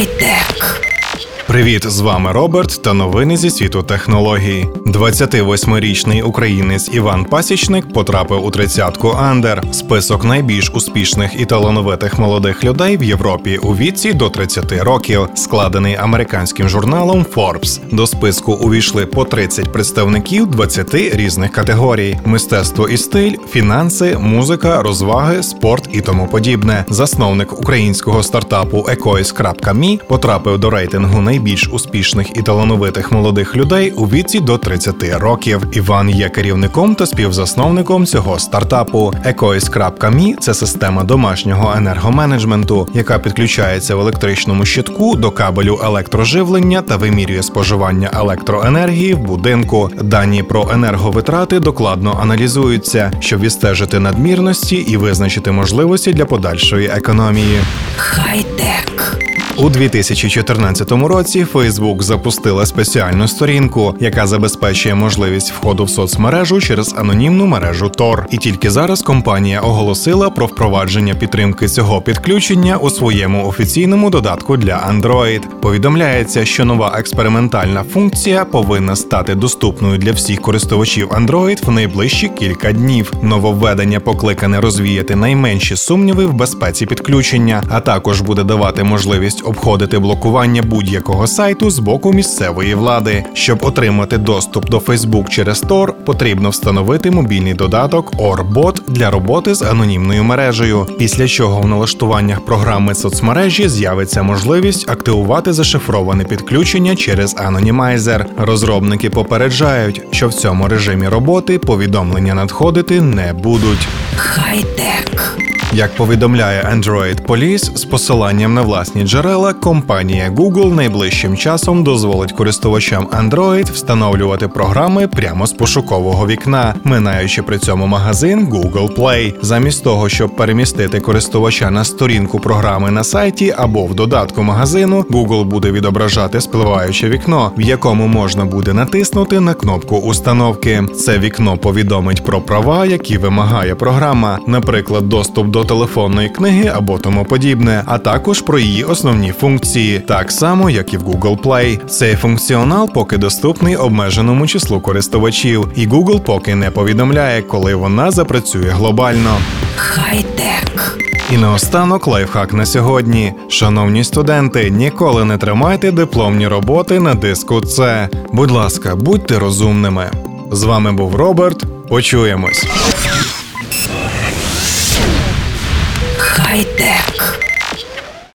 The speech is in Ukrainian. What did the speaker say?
Хай-тек. Привіт, з вами Роберт та новини зі світу технологій. 28-річний українець Іван Пасічник потрапив у тридцятку Андер, список найбільш успішних і талановитих молодих людей в Європі у віці до 30 років, складений американським журналом Forbes. До списку увійшли по 30 представників 20 різних категорій: мистецтво і стиль, фінанси, музика, розваги, спорт і тому подібне. Засновник українського стартапу Ecois.me потрапив до рейтингу найбільш найбільш успішних і талановитих молодих людей у віці до 30 років. Іван є керівником та співзасновником цього стартапу. Ecois.me – це система домашнього енергоменеджменту, яка підключається в електричному щитку до кабелю електроживлення та вимірює споживання електроенергії в будинку. Дані про енерговитрати докладно аналізуються, щоб відстежити надмірності і визначити можливості для подальшої економії. Хай-тек. У 2014 році Facebook запустила спеціальну сторінку, яка забезпечує можливість входу в соцмережу через анонімну мережу Tor. І тільки зараз компанія оголосила про впровадження підтримки цього підключення у своєму офіційному додатку для Android. Повідомляється, що нова експериментальна функція повинна стати доступною для всіх користувачів Android в найближчі кілька днів. Нововведення покликане розвіяти найменші сумніви в безпеці підключення, а також буде давати можливість обходити блокування будь-якого сайту з боку місцевої влади. Щоб отримати доступ до Facebook через Tor, потрібно встановити мобільний додаток Orbot для роботи з анонімною мережею. Після чого в налаштуваннях програми соцмережі з'явиться можливість активувати зашифроване підключення через анонімайзер. Розробники попереджають, що в цьому режимі роботи повідомлення надходити не будуть. Хай-тек. Як повідомляє Android Police, з посиланням на власні джерела, компанія Google найближчим часом дозволить користувачам Android встановлювати програми прямо з пошукового вікна, минаючи при цьому магазин Google Play. Замість того, щоб перемістити користувача на сторінку програми на сайті або в додатку магазину, Google буде відображати спливаюче вікно, в якому можна буде натиснути на кнопку установки. Це вікно повідомить про права, які вимагає програма, наприклад, доступ до до телефонної книги або тому подібне, а також про її основні функції, так само як і в Google Play. Цей функціонал поки доступний обмеженому числу користувачів, і Google поки не повідомляє, коли вона запрацює глобально. Хай-тек. І наостанок лайфхак на сьогодні. Шановні студенти, ніколи не тримайте дипломні роботи на диску. С. будь ласка, будьте розумними. З вами був Роберт. Почуємось. Хай-тек.